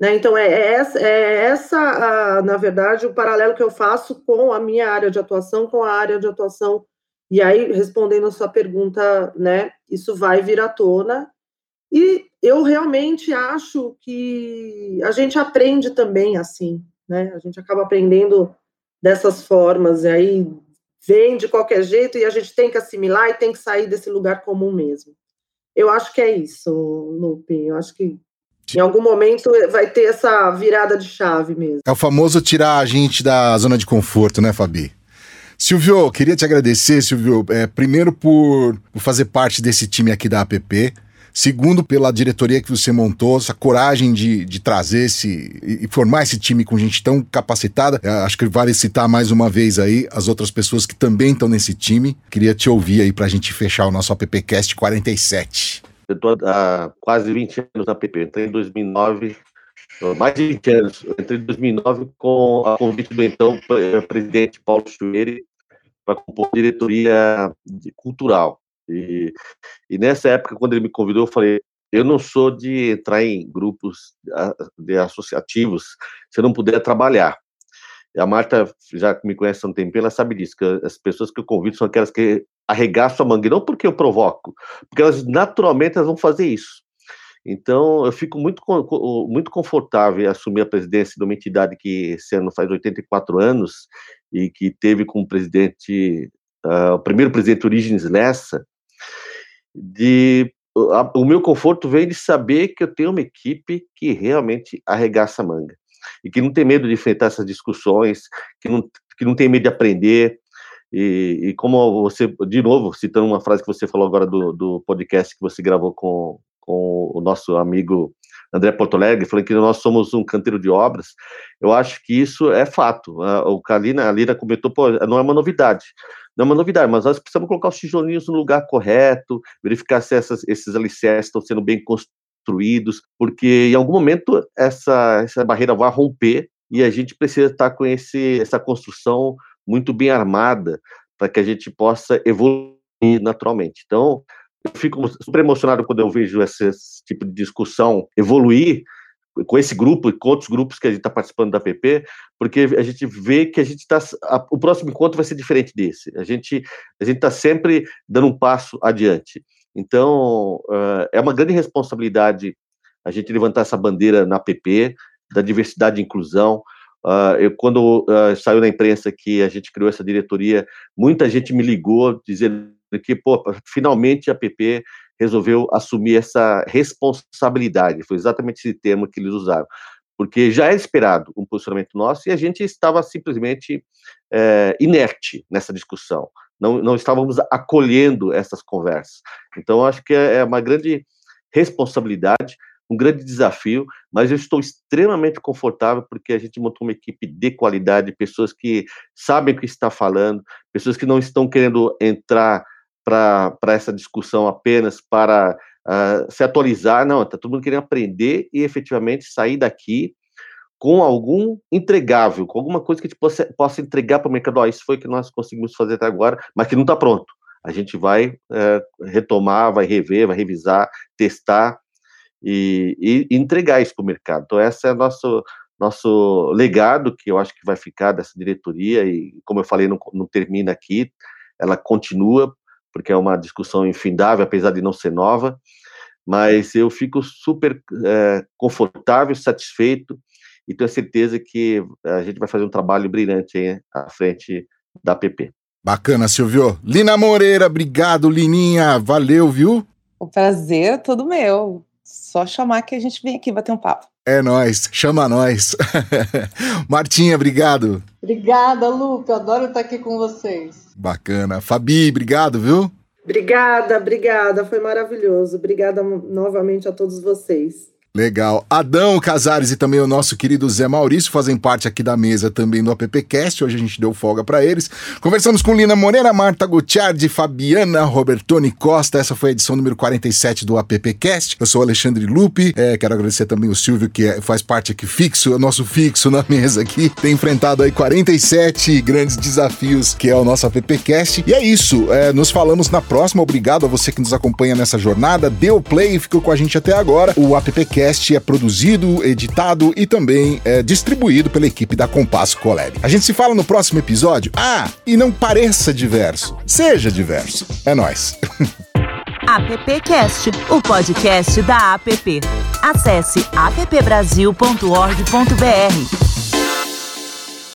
Né? Então, é, é essa, é essa a, na verdade, o paralelo que eu faço com a minha área de atuação, com a área de atuação. E aí, respondendo a sua pergunta, né, isso vai vir à tona. E eu realmente acho que a gente aprende também assim, né? A gente acaba aprendendo dessas formas, e aí vem de qualquer jeito e a gente tem que assimilar e tem que sair desse lugar comum mesmo. Eu acho que é isso, Lupe. Eu acho que em algum momento vai ter essa virada de chave mesmo.
É o famoso tirar a gente da zona de conforto, né, Fabi? Silvio, queria te agradecer, Silvio, é, primeiro por, por fazer parte desse time aqui da APP. Segundo, pela diretoria que você montou, essa coragem de, de trazer esse e formar esse time com gente tão capacitada. Eu acho que vale citar mais uma vez aí as outras pessoas que também estão nesse time. Queria te ouvir aí para a gente fechar o nosso AppCast 47.
Eu estou há quase 20 anos na PP. Entrei em 2009, mais de 20 anos. entrei em 2009 com a convite do então presidente Paulo Chueire para compor diretoria cultural. E, e nessa época, quando ele me convidou, eu falei: eu não sou de entrar em grupos de associativos se eu não puder trabalhar. E a Marta já me conhece há um tempo, ela sabe disso, que as pessoas que eu convido são aquelas que arregaçam a manga, não porque eu provoco, porque elas naturalmente elas vão fazer isso. Então, eu fico muito, muito confortável em assumir a presidência de uma entidade que esse ano faz 84 anos e que teve como presidente, uh, o primeiro presidente Origens Lessa, de o meu conforto vem de saber que eu tenho uma equipe que realmente arregaça a manga e que não tem medo de enfrentar essas discussões, que não, que não tem medo de aprender. E, e como você, de novo, citando uma frase que você falou agora do, do podcast que você gravou com, com o nosso amigo André Portolegre, falando que nós somos um canteiro de obras, eu acho que isso é fato. O Kalina, a Lina comentou, pô, não é uma novidade não é uma novidade, mas nós precisamos colocar os tijolinhos no lugar correto, verificar se essas, esses alicerces estão sendo bem construídos, porque em algum momento essa, essa barreira vai romper e a gente precisa estar com esse, essa construção muito bem armada para que a gente possa evoluir naturalmente. Então, eu fico super emocionado quando eu vejo esse tipo de discussão evoluir, com esse grupo e com outros grupos que a gente está participando da PP, porque a gente vê que a gente está. O próximo encontro vai ser diferente desse. A gente a gente está sempre dando um passo adiante. Então, uh, é uma grande responsabilidade a gente levantar essa bandeira na PP, da diversidade e inclusão. Uh, eu, quando uh, saiu na imprensa que a gente criou essa diretoria, muita gente me ligou dizendo que, pô, finalmente a PP resolveu assumir essa responsabilidade. Foi exatamente esse termo que eles usaram. Porque já era esperado um posicionamento nosso e a gente estava simplesmente é, inerte nessa discussão. Não, não estávamos acolhendo essas conversas. Então, acho que é, é uma grande responsabilidade, um grande desafio, mas eu estou extremamente confortável porque a gente montou uma equipe de qualidade, pessoas que sabem o que está falando, pessoas que não estão querendo entrar para essa discussão apenas para uh, se atualizar, não, está todo mundo querendo aprender e efetivamente sair daqui com algum entregável, com alguma coisa que a gente possa, possa entregar para o mercado. Oh, isso foi o que nós conseguimos fazer até agora, mas que não está pronto. A gente vai uh, retomar, vai rever, vai revisar, testar e, e entregar isso para o mercado. Então, esse é o nosso, nosso legado, que eu acho que vai ficar dessa diretoria, e como eu falei, não, não termina aqui, ela continua, porque é uma discussão infindável, apesar de não ser nova, mas eu fico super é, confortável, satisfeito e tenho certeza que a gente vai fazer um trabalho brilhante aí à frente da PP.
Bacana, Silvio. Lina Moreira, obrigado, Lininha. Valeu, viu?
O prazer é todo meu. Só chamar que a gente vem aqui bater um papo.
É nós, chama nós. Martinha, obrigado.
Obrigada, Lupe. Eu adoro estar aqui com vocês.
Bacana. Fabi, obrigado, viu?
Obrigada, obrigada. Foi maravilhoso. Obrigada novamente a todos vocês.
Legal. Adão Casares e também o nosso querido Zé Maurício fazem parte aqui da mesa também do AppCast. Hoje a gente deu folga para eles. Conversamos com Lina Moreira, Marta Gutiardi, Fabiana Robertoni Costa. Essa foi a edição número 47 do AppCast. Eu sou Alexandre Lupe. É, quero agradecer também o Silvio, que é, faz parte aqui fixo, nosso fixo na mesa aqui. Tem enfrentado aí 47 grandes desafios, que é o nosso AppCast. E é isso. É, nos falamos na próxima. Obrigado a você que nos acompanha nessa jornada. Deu play e ficou com a gente até agora. O AppCast podcast é produzido, editado e também é distribuído pela equipe da Compasso Colab. A gente se fala no próximo episódio. Ah, e não pareça diverso, seja diverso. É nós.
AppCast, o podcast da App. Acesse appbrasil.org.br.